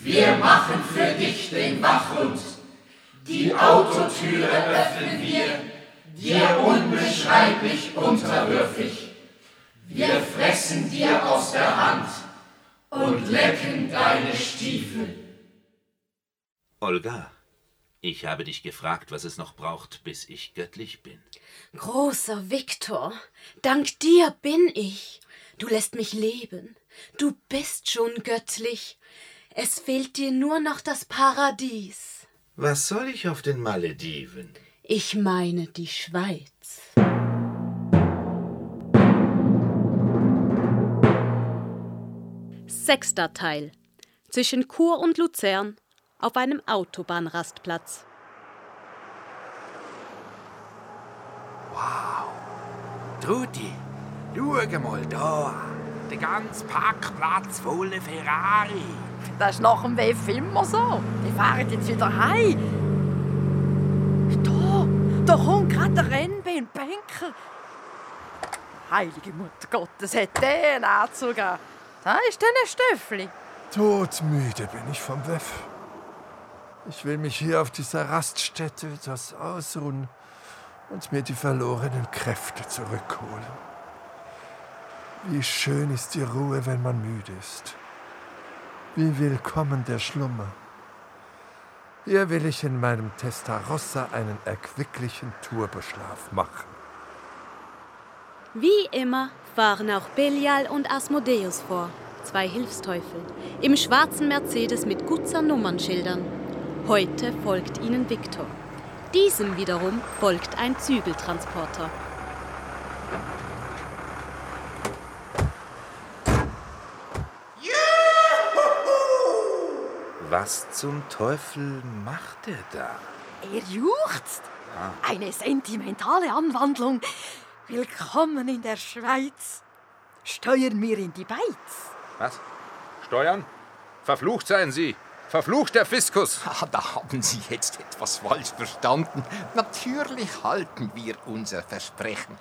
Wir machen für dich den Wachhund. Die Autotüre öffnen wir, dir unbeschreiblich unterwürfig. Wir fressen dir aus der Hand und lecken deine Stiefel. Olga, ich habe dich gefragt, was es noch braucht, bis ich göttlich bin. Großer Viktor, dank dir bin ich. Du lässt mich leben. Du bist schon göttlich. Es fehlt dir nur noch das Paradies. Was soll ich auf den Malediven? Ich meine die Schweiz. Sechster Teil. Zwischen Chur und Luzern auf einem Autobahnrastplatz. Wow. Trudi, schau mal da. Der ganze Parkplatz voller Ferrari. Das ist nach dem WF immer so. Die fahren jetzt wieder heim. Da, da kommt gerade der Rennbein, Banker. Heilige Mutter Gottes, hat der einen Anzug an. Da ist dann ein Stöffli. Todmüde bin ich vom WEF. Ich will mich hier auf dieser Raststätte etwas ausruhen und mir die verlorenen Kräfte zurückholen. Wie schön ist die Ruhe, wenn man müde ist. Wie willkommen der Schlummer. Hier will ich in meinem Testarossa einen erquicklichen Turboschlaf machen. Wie immer fahren auch Belial und Asmodeus vor, zwei Hilfsteufel, im schwarzen Mercedes mit Gutzer Nummernschildern. Heute folgt ihnen Viktor. Diesem wiederum folgt ein Zügeltransporter. Was zum Teufel macht er da? Er juchzt. Ah. Eine sentimentale Anwandlung. Willkommen in der Schweiz. Steuern wir in die Beiz. Was? Steuern? Verflucht seien Sie! Verflucht der Fiskus! Ah, da haben Sie jetzt etwas falsch verstanden. Natürlich halten wir unser Versprechen.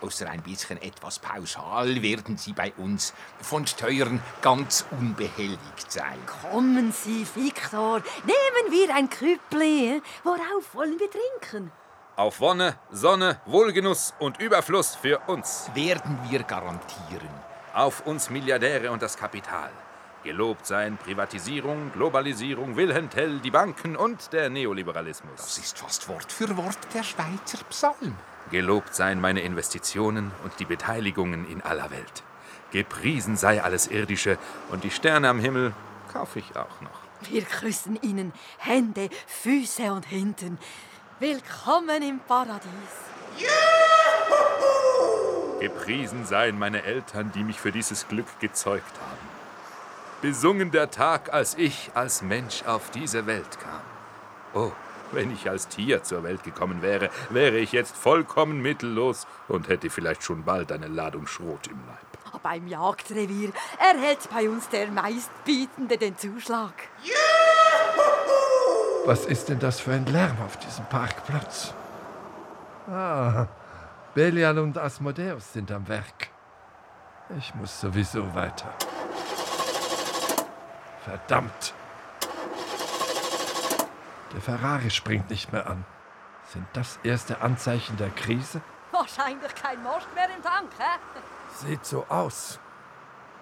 Außer ein bisschen etwas pauschal werden Sie bei uns von Steuern ganz unbehelligt sein. Kommen Sie, Viktor. Nehmen wir ein Krüppli. Worauf wollen wir trinken? Auf Wonne, Sonne, Wohlgenuss und Überfluss für uns. Werden wir garantieren. Auf uns Milliardäre und das Kapital. Gelobt seien Privatisierung, Globalisierung, Wilhelm Tell, die Banken und der Neoliberalismus. Das ist fast Wort für Wort der Schweizer Psalm. Gelobt seien meine Investitionen und die Beteiligungen in aller Welt. Gepriesen sei alles Irdische und die Sterne am Himmel kaufe ich auch noch. Wir küssen Ihnen Hände, Füße und Hinten. Willkommen im Paradies. Gepriesen seien meine Eltern, die mich für dieses Glück gezeugt haben. Besungen der Tag, als ich als Mensch auf diese Welt kam. Oh, wenn ich als Tier zur Welt gekommen wäre, wäre ich jetzt vollkommen mittellos und hätte vielleicht schon bald eine Ladung Schrot im Leib. Beim Jagdrevier erhält bei uns der Meistbietende den Zuschlag. Was ist denn das für ein Lärm auf diesem Parkplatz? Ah, Belial und Asmodeus sind am Werk. Ich muss sowieso weiter. Verdammt! Der Ferrari springt nicht mehr an. Sind das erste Anzeichen der Krise? Wahrscheinlich kein Most mehr im Tank, hä? Sieht so aus.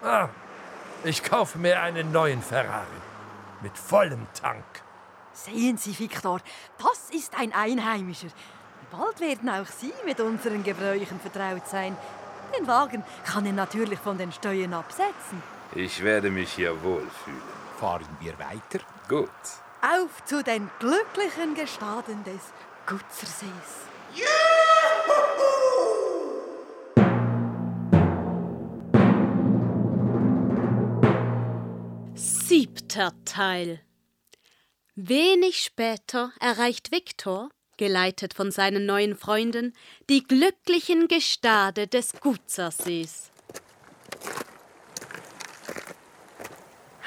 Ah, ich kaufe mir einen neuen Ferrari. Mit vollem Tank. Sehen Sie, Viktor, das ist ein Einheimischer. Bald werden auch Sie mit unseren Gebräuchen vertraut sein. Den Wagen kann er natürlich von den Steuern absetzen. Ich werde mich hier wohlfühlen. Fahren wir weiter? Gut. Auf zu den glücklichen Gestaden des Gutzersees. Siebter Teil. Wenig später erreicht Viktor, geleitet von seinen neuen Freunden, die glücklichen Gestade des Gutzersees.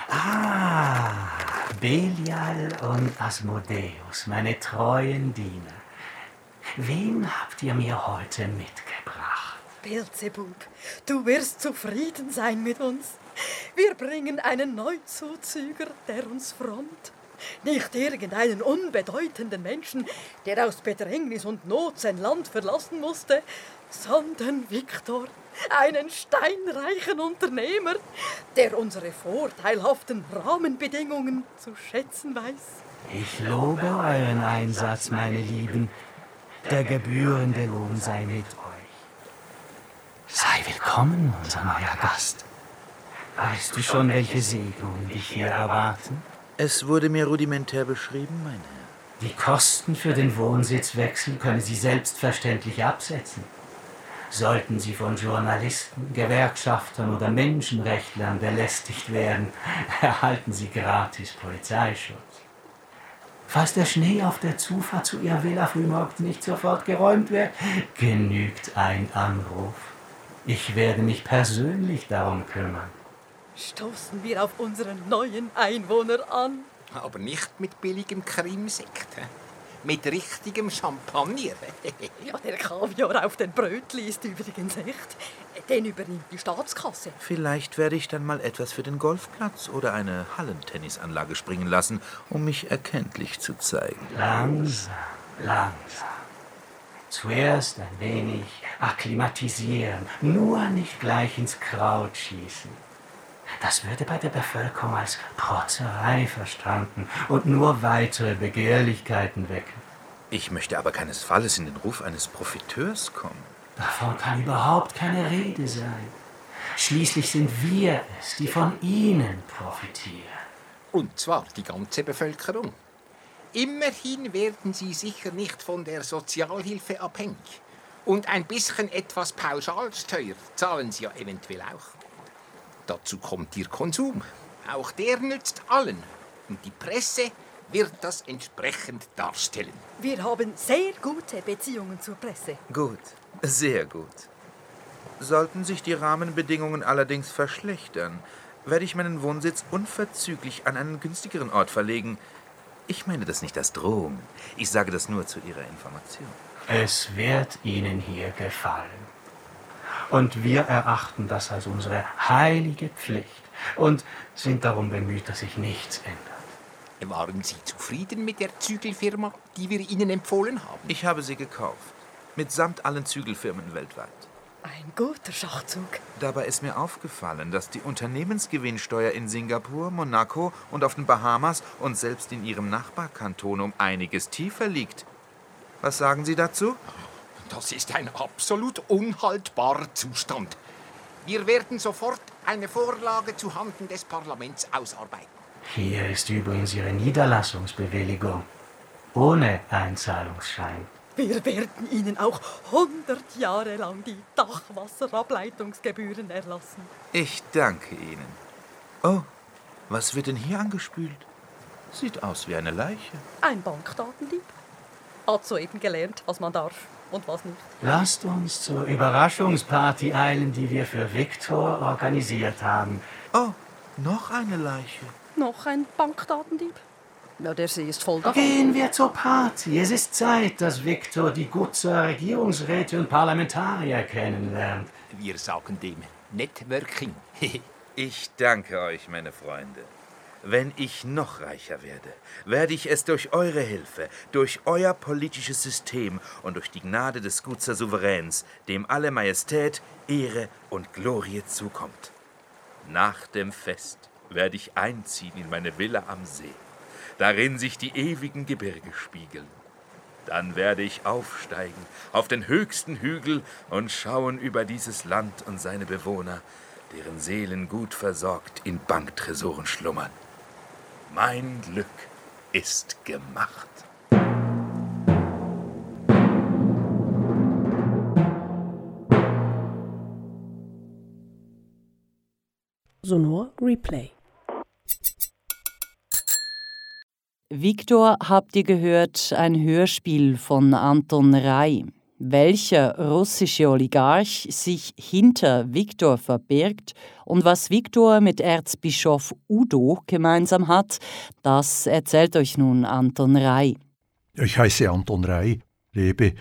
Ah, Belial und Asmodeus, meine treuen Diener. Wen habt ihr mir heute mitgebracht? Beelzebub, du wirst zufrieden sein mit uns. Wir bringen einen Neuzuzüger, der uns frommt. Nicht irgendeinen unbedeutenden Menschen, der aus Bedrängnis und Not sein Land verlassen musste, sondern Viktor, einen steinreichen Unternehmer, der unsere vorteilhaften Rahmenbedingungen zu schätzen weiß. Ich lobe euren Einsatz, meine Lieben. Der gebührende Lohn sei mit euch. Sei willkommen, unser neuer Gast. Weißt du schon, welche Segnungen dich hier erwarten? Es wurde mir rudimentär beschrieben, mein Herr. Die Kosten für den Wohnsitzwechsel können Sie selbstverständlich absetzen. Sollten Sie von Journalisten, Gewerkschaftern oder Menschenrechtlern belästigt werden, erhalten Sie gratis Polizeischutz. Falls der Schnee auf der Zufahrt zu Ihrer Villa frühmorgens nicht sofort geräumt wird, genügt ein Anruf. Ich werde mich persönlich darum kümmern. Stoßen wir auf unseren neuen Einwohner an. Aber nicht mit billigem Krimsekt. hä? Mit richtigem Champagner. ja, der Kaviar auf den Brötli ist übrigens echt. Den übernimmt die Staatskasse. Vielleicht werde ich dann mal etwas für den Golfplatz oder eine Hallentennisanlage springen lassen, um mich erkenntlich zu zeigen. Langsam, langsam. Zuerst ein wenig akklimatisieren, nur nicht gleich ins Kraut schießen. Das würde bei der Bevölkerung als Protzerei verstanden und nur weitere Begehrlichkeiten wecken. Ich möchte aber keinesfalls in den Ruf eines Profiteurs kommen. Davon kann überhaupt keine Rede sein. Schließlich sind wir es, die von Ihnen profitieren. Und zwar die ganze Bevölkerung. Immerhin werden Sie sicher nicht von der Sozialhilfe abhängig. Und ein bisschen etwas Pauschalsteuer zahlen Sie ja eventuell auch. Dazu kommt Ihr Konsum. Auch der nützt allen. Und die Presse wird das entsprechend darstellen. Wir haben sehr gute Beziehungen zur Presse. Gut, sehr gut. Sollten sich die Rahmenbedingungen allerdings verschlechtern, werde ich meinen Wohnsitz unverzüglich an einen günstigeren Ort verlegen. Ich meine das nicht als Drohung. Ich sage das nur zu Ihrer Information. Es wird Ihnen hier gefallen. Und wir erachten das als unsere heilige Pflicht und sind darum bemüht, dass sich nichts ändert. Waren Sie zufrieden mit der Zügelfirma, die wir Ihnen empfohlen haben? Ich habe sie gekauft. Mitsamt allen Zügelfirmen weltweit. Ein guter Schachzug. Dabei ist mir aufgefallen, dass die Unternehmensgewinnsteuer in Singapur, Monaco und auf den Bahamas und selbst in Ihrem Nachbarkanton um einiges tiefer liegt. Was sagen Sie dazu? Das ist ein absolut unhaltbarer Zustand. Wir werden sofort eine Vorlage zuhanden des Parlaments ausarbeiten. Hier ist übrigens Ihre Niederlassungsbewilligung. Ohne Einzahlungsschein. Wir werden Ihnen auch 100 Jahre lang die Dachwasserableitungsgebühren erlassen. Ich danke Ihnen. Oh, was wird denn hier angespült? Sieht aus wie eine Leiche. Ein Bankdatendieb. Hat soeben gelernt, was man darf und was nicht. Lasst uns zur Überraschungsparty eilen, die wir für Viktor organisiert haben. Oh, noch eine Leiche. Noch ein Bankdatendieb? Ja, der See ist voll davon. Gehen wir zur Party. Es ist Zeit, dass Viktor die Gutzer Regierungsräte und Parlamentarier kennenlernt. Wir sagen dem Networking. ich danke euch, meine Freunde. Wenn ich noch reicher werde, werde ich es durch eure Hilfe, durch euer politisches System und durch die Gnade des Gutzer Souveräns, dem alle Majestät, Ehre und Glorie zukommt. Nach dem Fest werde ich einziehen in meine Villa am See, darin sich die ewigen Gebirge spiegeln. Dann werde ich aufsteigen auf den höchsten Hügel und schauen über dieses Land und seine Bewohner, deren Seelen gut versorgt in Banktresoren schlummern. Mein Glück ist gemacht. Sonor Replay. Viktor habt ihr gehört, ein Hörspiel von Anton Rei. Welcher russische Oligarch sich hinter Viktor verbirgt und was Viktor mit Erzbischof Udo gemeinsam hat, das erzählt euch nun Anton Rei. Ich heiße Anton Rei, lebe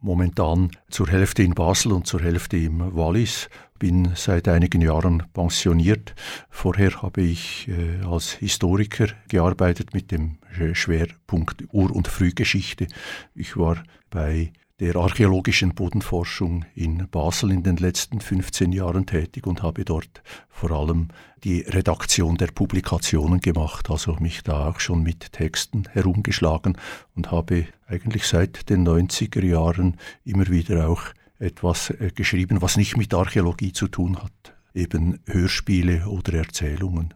momentan zur Hälfte in Basel und zur Hälfte im Wallis bin seit einigen Jahren pensioniert. Vorher habe ich äh, als Historiker gearbeitet mit dem Schwerpunkt Ur- und Frühgeschichte. Ich war bei der archäologischen Bodenforschung in Basel in den letzten 15 Jahren tätig und habe dort vor allem die Redaktion der Publikationen gemacht, also mich da auch schon mit Texten herumgeschlagen und habe eigentlich seit den 90er Jahren immer wieder auch etwas äh, geschrieben, was nicht mit Archäologie zu tun hat, eben Hörspiele oder Erzählungen.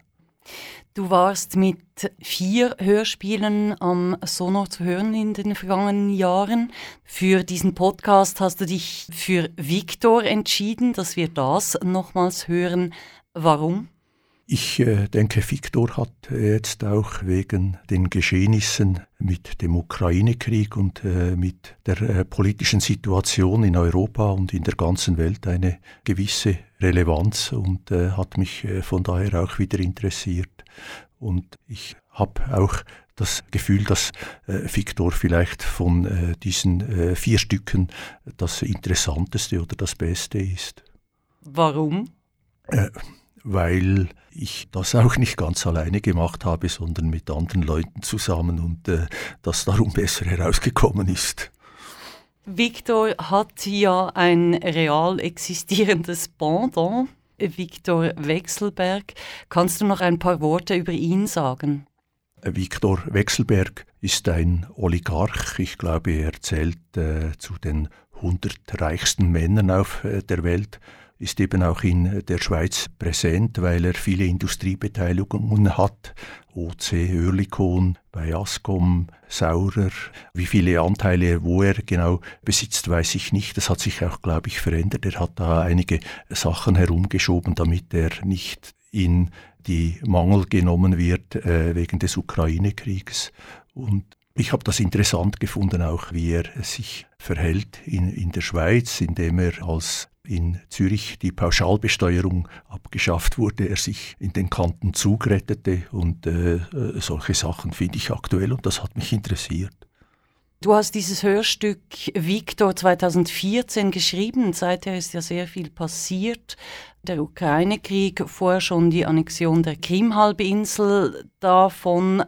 Du warst mit vier Hörspielen am Sonor zu hören in den vergangenen Jahren. Für diesen Podcast hast du dich für Viktor entschieden, dass wir das nochmals hören. Warum? Ich äh, denke, Viktor hat jetzt auch wegen den Geschehnissen mit dem Ukraine-Krieg und äh, mit der äh, politischen Situation in Europa und in der ganzen Welt eine gewisse Relevanz und hat mich von daher auch wieder interessiert. Und ich habe auch das Gefühl, dass Viktor vielleicht von diesen vier Stücken das interessanteste oder das Beste ist. Warum? Weil ich das auch nicht ganz alleine gemacht habe, sondern mit anderen Leuten zusammen und äh, das darum besser herausgekommen ist. Victor hat ja ein real existierendes Pendant, Victor Wechselberg. Kannst du noch ein paar Worte über ihn sagen? Viktor Wechselberg ist ein Oligarch. Ich glaube, er zählt äh, zu den 100 reichsten Männern auf äh, der Welt ist eben auch in der Schweiz präsent, weil er viele Industriebeteiligungen hat. OC, Oerlikon, bei Ascom, Saurer. Wie viele Anteile, wo er genau besitzt, weiß ich nicht. Das hat sich auch, glaube ich, verändert. Er hat da einige Sachen herumgeschoben, damit er nicht in die Mangel genommen wird äh, wegen des Ukraine-Kriegs. Und ich habe das interessant gefunden, auch wie er sich verhält in, in der Schweiz, indem er als in Zürich die Pauschalbesteuerung abgeschafft wurde, er sich in den Kanten Zug rettete und äh, äh, solche Sachen finde ich aktuell und das hat mich interessiert. Du hast dieses Hörstück Victor 2014 geschrieben. Seither ist ja sehr viel passiert. Der Ukraine-Krieg, vorher schon die Annexion der Krim-Halbinsel. Davon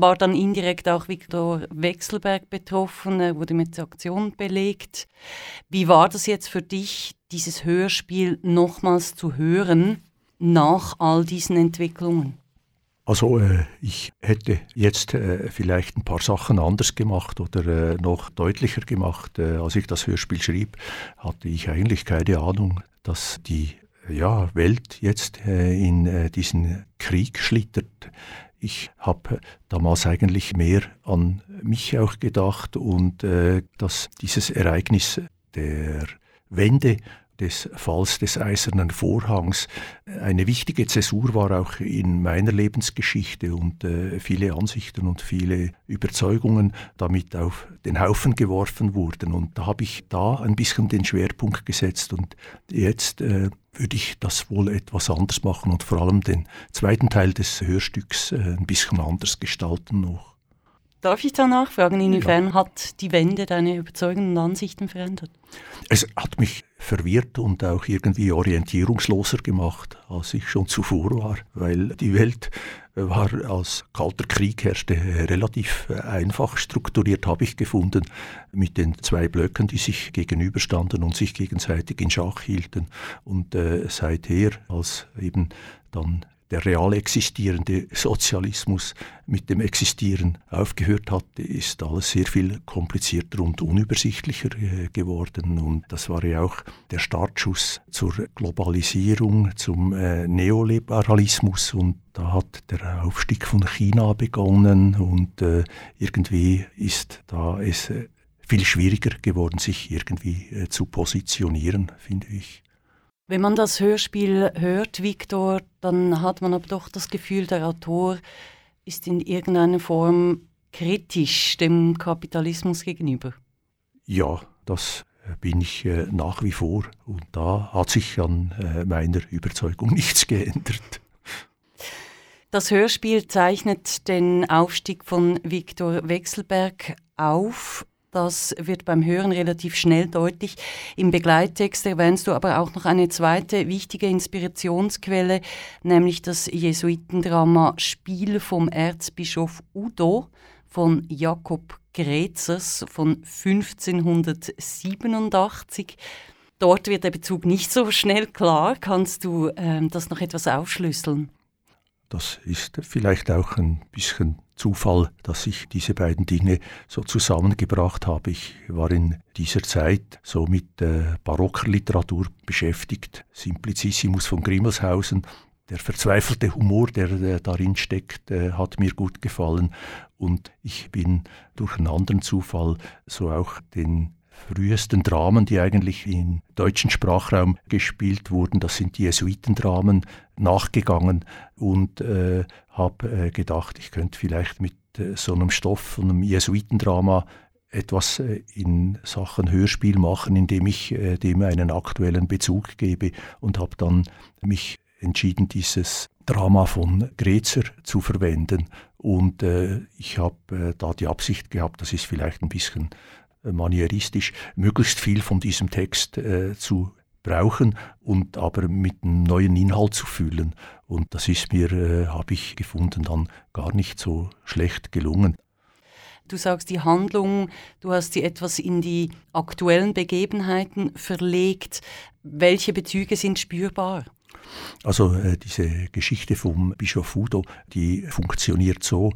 war dann indirekt auch Viktor Wechselberg betroffen, er wurde mit Aktion belegt. Wie war das jetzt für dich, dieses Hörspiel nochmals zu hören nach all diesen Entwicklungen? Also äh, ich hätte jetzt äh, vielleicht ein paar Sachen anders gemacht oder äh, noch deutlicher gemacht. Äh, als ich das Hörspiel schrieb, hatte ich eigentlich keine Ahnung, dass die Welt jetzt äh, in äh, diesen Krieg schlittert. Ich habe damals eigentlich mehr an mich auch gedacht und äh, dass dieses Ereignis der Wende des Falls des Eisernen Vorhangs eine wichtige Zäsur war auch in meiner Lebensgeschichte und äh, viele Ansichten und viele Überzeugungen damit auf den Haufen geworfen wurden. Und da habe ich da ein bisschen den Schwerpunkt gesetzt und jetzt äh, würde ich das wohl etwas anders machen und vor allem den zweiten Teil des Hörstücks äh, ein bisschen anders gestalten noch. Darf ich da nachfragen, inwiefern ja. hat die Wende deine Überzeugungen und Ansichten verändert? Es hat mich verwirrt und auch irgendwie orientierungsloser gemacht, als ich schon zuvor war, weil die Welt war als kalter Krieg herrschte relativ einfach strukturiert, habe ich gefunden, mit den zwei Blöcken, die sich gegenüberstanden und sich gegenseitig in Schach hielten. Und äh, seither, als eben dann der real existierende Sozialismus mit dem Existieren aufgehört hat, ist alles sehr viel komplizierter und unübersichtlicher äh, geworden. Und das war ja auch der Startschuss zur Globalisierung, zum äh, Neoliberalismus. Und da hat der Aufstieg von China begonnen und äh, irgendwie ist da es viel schwieriger geworden, sich irgendwie zu positionieren, finde ich. Wenn man das Hörspiel hört, Viktor, dann hat man aber doch das Gefühl, der Autor ist in irgendeiner Form kritisch dem Kapitalismus gegenüber. Ja, das bin ich äh, nach wie vor und da hat sich an äh, meiner Überzeugung nichts geändert. Das Hörspiel zeichnet den Aufstieg von Viktor Wechselberg auf. Das wird beim Hören relativ schnell deutlich. Im Begleittext erwähnst du aber auch noch eine zweite wichtige Inspirationsquelle, nämlich das Jesuitendrama Spiel vom Erzbischof Udo von Jakob Grezers von 1587. Dort wird der Bezug nicht so schnell klar. Kannst du ähm, das noch etwas aufschlüsseln? Das ist vielleicht auch ein bisschen Zufall, dass ich diese beiden Dinge so zusammengebracht habe. Ich war in dieser Zeit so mit äh, Barockliteratur beschäftigt. Simplicissimus von Grimmelshausen, der verzweifelte Humor, der äh, darin steckt, äh, hat mir gut gefallen. Und ich bin durch einen anderen Zufall so auch den frühesten Dramen, die eigentlich im deutschen Sprachraum gespielt wurden. Das sind die Jesuitendramen nachgegangen und äh, habe äh, gedacht, ich könnte vielleicht mit äh, so einem Stoff von einem Jesuitendrama etwas äh, in Sachen Hörspiel machen, indem ich äh, dem einen aktuellen Bezug gebe und habe dann mich entschieden, dieses Drama von Grezer zu verwenden. Und äh, ich habe äh, da die Absicht gehabt, das ist vielleicht ein bisschen manieristisch, möglichst viel von diesem Text äh, zu brauchen und aber mit einem neuen Inhalt zu füllen. Und das ist mir, äh, habe ich gefunden, dann gar nicht so schlecht gelungen. Du sagst die Handlung, du hast sie etwas in die aktuellen Begebenheiten verlegt. Welche Bezüge sind spürbar? Also äh, diese Geschichte vom Bischof Udo, die funktioniert so,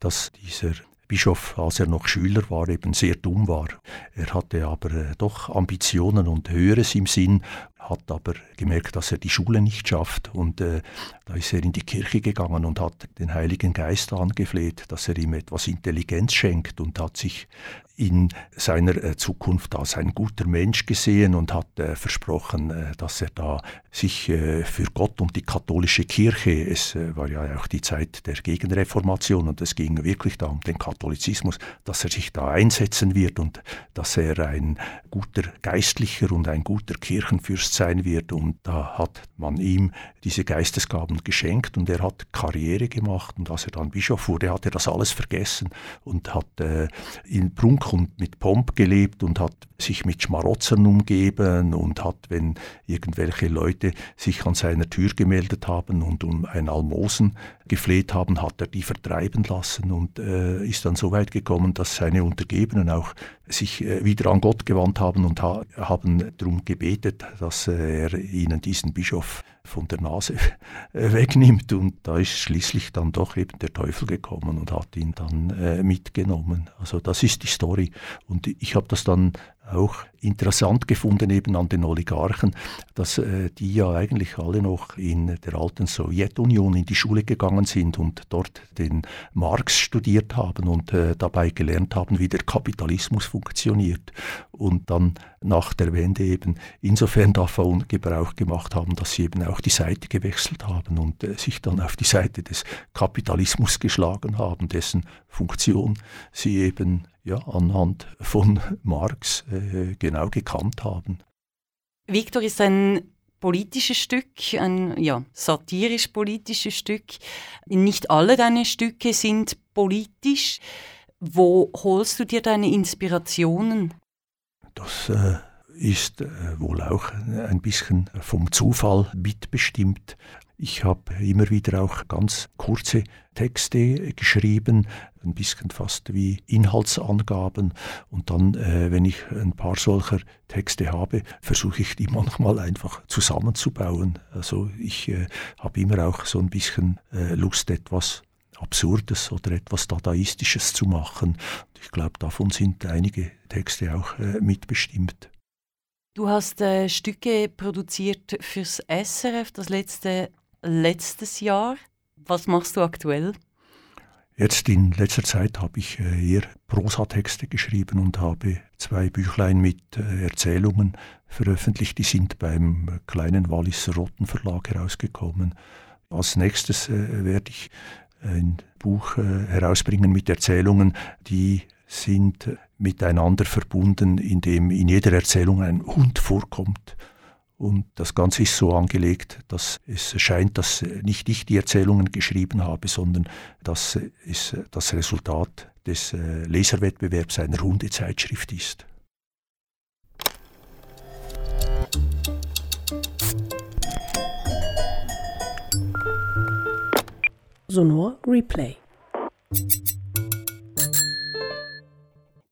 dass dieser Bischof, als er noch Schüler war, eben sehr dumm war. Er hatte aber äh, doch Ambitionen und Höheres im Sinn, hat aber gemerkt, dass er die Schule nicht schafft und äh, da ist er in die Kirche gegangen und hat den Heiligen Geist angefleht, dass er ihm etwas Intelligenz schenkt und hat sich in seiner äh, Zukunft als ein guter Mensch gesehen und hat äh, versprochen, äh, dass er da sich für Gott und die katholische Kirche, es war ja auch die Zeit der Gegenreformation und es ging wirklich da um den Katholizismus, dass er sich da einsetzen wird und dass er ein guter Geistlicher und ein guter Kirchenfürst sein wird. Und da hat man ihm diese Geistesgaben geschenkt und er hat Karriere gemacht und als er dann Bischof wurde, hat er das alles vergessen und hat in Und mit Pomp gelebt und hat sich mit Schmarotzern umgeben und hat, wenn irgendwelche Leute sich an seiner Tür gemeldet haben und um ein Almosen gefleht haben, hat er die vertreiben lassen und äh, ist dann so weit gekommen, dass seine Untergebenen auch sich äh, wieder an Gott gewandt haben und ha haben darum gebetet, dass äh, er ihnen diesen Bischof von der Nase wegnimmt. Und da ist schließlich dann doch eben der Teufel gekommen und hat ihn dann äh, mitgenommen. Also das ist die Story. Und ich habe das dann auch interessant gefunden eben an den Oligarchen, dass äh, die ja eigentlich alle noch in der alten Sowjetunion in die Schule gegangen sind und dort den Marx studiert haben und äh, dabei gelernt haben, wie der Kapitalismus funktioniert. Und dann nach der Wende eben insofern davon Gebrauch gemacht haben, dass sie eben auch die Seite gewechselt haben und äh, sich dann auf die Seite des Kapitalismus geschlagen haben, dessen Funktion sie eben ja, anhand von Marx äh, genau gekannt haben. Victor ist ein politisches Stück, ein ja, satirisch-politisches Stück. Nicht alle deine Stücke sind politisch. Wo holst du dir deine Inspirationen? Das äh, ist äh, wohl auch ein bisschen vom Zufall mitbestimmt. Ich habe immer wieder auch ganz kurze Texte geschrieben, ein bisschen fast wie Inhaltsangaben. Und dann, äh, wenn ich ein paar solcher Texte habe, versuche ich die manchmal einfach zusammenzubauen. Also ich äh, habe immer auch so ein bisschen äh, Lust, etwas Absurdes oder etwas Dadaistisches zu machen. Ich glaube, davon sind einige Texte auch äh, mitbestimmt. Du hast äh, Stücke produziert fürs SRF, das letzte letztes Jahr. Was machst du aktuell? Jetzt in letzter Zeit habe ich äh, eher Prosatexte geschrieben und habe zwei Büchlein mit äh, Erzählungen veröffentlicht. Die sind beim kleinen Walliser Rotten Verlag herausgekommen. Als nächstes äh, werde ich ein Buch herausbringen mit Erzählungen, die sind miteinander verbunden, indem in jeder Erzählung ein Hund vorkommt. Und das Ganze ist so angelegt, dass es scheint, dass nicht ich die Erzählungen geschrieben habe, sondern dass es das Resultat des äh, Leserwettbewerbs einer Hundezeitschrift ist. Sonor Replay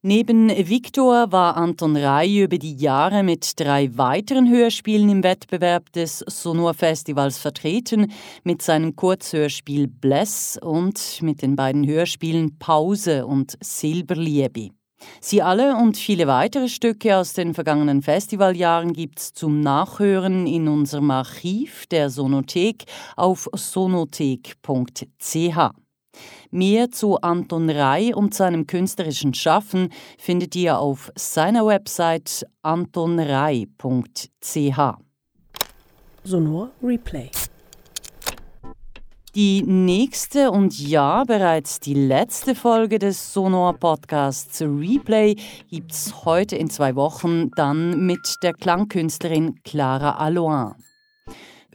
Neben Victor war Anton Rey über die Jahre mit drei weiteren Hörspielen im Wettbewerb des Sonor Festivals vertreten, mit seinem Kurzhörspiel Bless und mit den beiden Hörspielen Pause und Silberliebe. Sie alle und viele weitere Stücke aus den vergangenen Festivaljahren gibt's zum Nachhören in unserem Archiv der Sonothek auf sonothek.ch. Mehr zu Anton Rei und seinem künstlerischen Schaffen findet ihr auf seiner Website antonrei.ch. Sonor Replay. Die nächste und ja bereits die letzte Folge des Sonor Podcasts Replay gibt's heute in zwei Wochen dann mit der Klangkünstlerin Clara Aloin.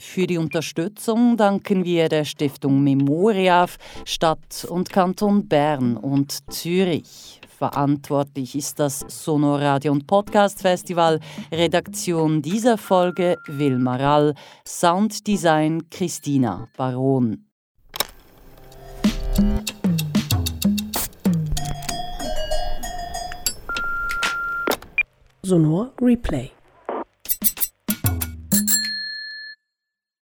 Für die Unterstützung danken wir der Stiftung Memoriaf, Stadt und Kanton Bern und Zürich. Verantwortlich ist das Sonoradio und Podcast Festival. Redaktion dieser Folge Wilma Rall. Sounddesign Christina Baron. Sonor Replay.